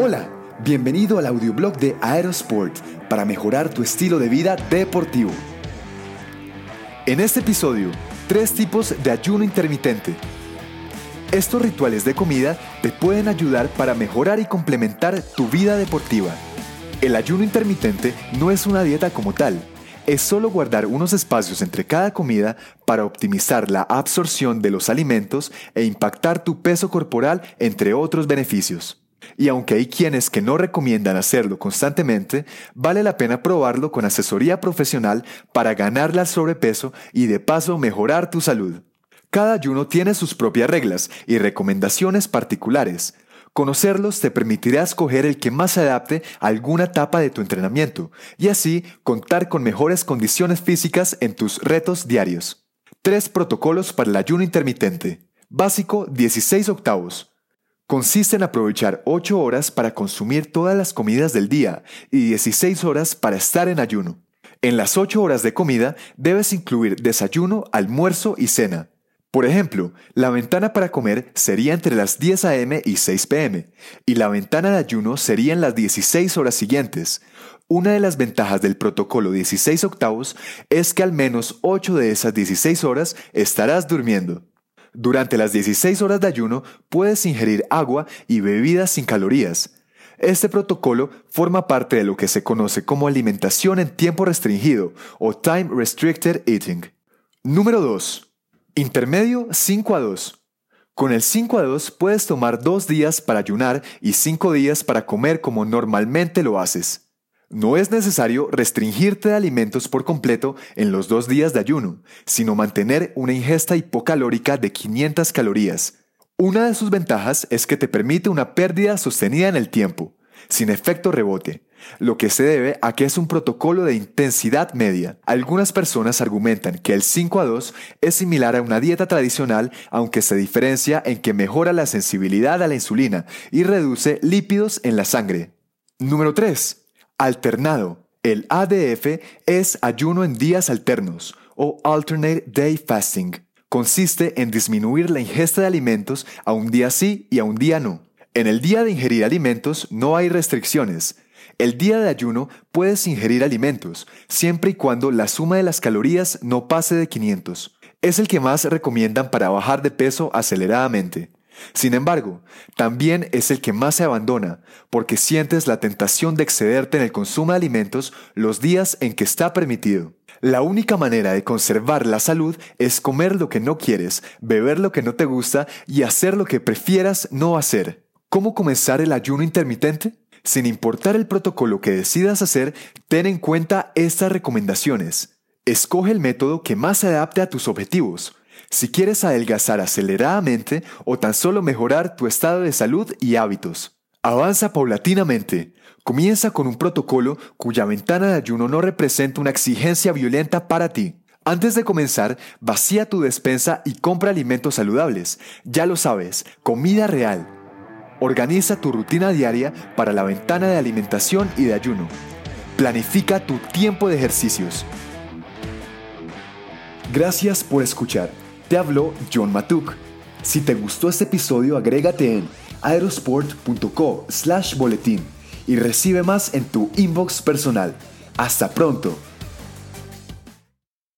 Hola, bienvenido al audioblog de Aerosport para mejorar tu estilo de vida deportivo. En este episodio, tres tipos de ayuno intermitente. Estos rituales de comida te pueden ayudar para mejorar y complementar tu vida deportiva. El ayuno intermitente no es una dieta como tal, es solo guardar unos espacios entre cada comida para optimizar la absorción de los alimentos e impactar tu peso corporal, entre otros beneficios. Y aunque hay quienes que no recomiendan hacerlo constantemente, vale la pena probarlo con asesoría profesional para ganarle al sobrepeso y de paso mejorar tu salud. Cada ayuno tiene sus propias reglas y recomendaciones particulares. Conocerlos te permitirá escoger el que más se adapte a alguna etapa de tu entrenamiento y así contar con mejores condiciones físicas en tus retos diarios. Tres protocolos para el ayuno intermitente. Básico 16 octavos consiste en aprovechar 8 horas para consumir todas las comidas del día y 16 horas para estar en ayuno. En las 8 horas de comida debes incluir desayuno, almuerzo y cena. Por ejemplo, la ventana para comer sería entre las 10 a.m. y 6 p.m. y la ventana de ayuno sería en las 16 horas siguientes. Una de las ventajas del protocolo 16 octavos es que al menos 8 de esas 16 horas estarás durmiendo. Durante las 16 horas de ayuno puedes ingerir agua y bebidas sin calorías. Este protocolo forma parte de lo que se conoce como alimentación en tiempo restringido o Time Restricted Eating. Número 2. Intermedio 5 a 2. Con el 5 a 2 puedes tomar 2 días para ayunar y 5 días para comer como normalmente lo haces. No es necesario restringirte de alimentos por completo en los dos días de ayuno, sino mantener una ingesta hipocalórica de 500 calorías. Una de sus ventajas es que te permite una pérdida sostenida en el tiempo, sin efecto rebote, lo que se debe a que es un protocolo de intensidad media. Algunas personas argumentan que el 5 a 2 es similar a una dieta tradicional, aunque se diferencia en que mejora la sensibilidad a la insulina y reduce lípidos en la sangre. Número 3. Alternado. El ADF es ayuno en días alternos o Alternate Day Fasting. Consiste en disminuir la ingesta de alimentos a un día sí y a un día no. En el día de ingerir alimentos no hay restricciones. El día de ayuno puedes ingerir alimentos, siempre y cuando la suma de las calorías no pase de 500. Es el que más recomiendan para bajar de peso aceleradamente. Sin embargo, también es el que más se abandona, porque sientes la tentación de excederte en el consumo de alimentos los días en que está permitido. La única manera de conservar la salud es comer lo que no quieres, beber lo que no te gusta y hacer lo que prefieras no hacer. ¿Cómo comenzar el ayuno intermitente? Sin importar el protocolo que decidas hacer, ten en cuenta estas recomendaciones. Escoge el método que más se adapte a tus objetivos. Si quieres adelgazar aceleradamente o tan solo mejorar tu estado de salud y hábitos. Avanza paulatinamente. Comienza con un protocolo cuya ventana de ayuno no representa una exigencia violenta para ti. Antes de comenzar, vacía tu despensa y compra alimentos saludables. Ya lo sabes, comida real. Organiza tu rutina diaria para la ventana de alimentación y de ayuno. Planifica tu tiempo de ejercicios. Gracias por escuchar. Te habló John Matuk. Si te gustó este episodio, agrégate en aerosport.co slash boletín y recibe más en tu inbox personal. Hasta pronto.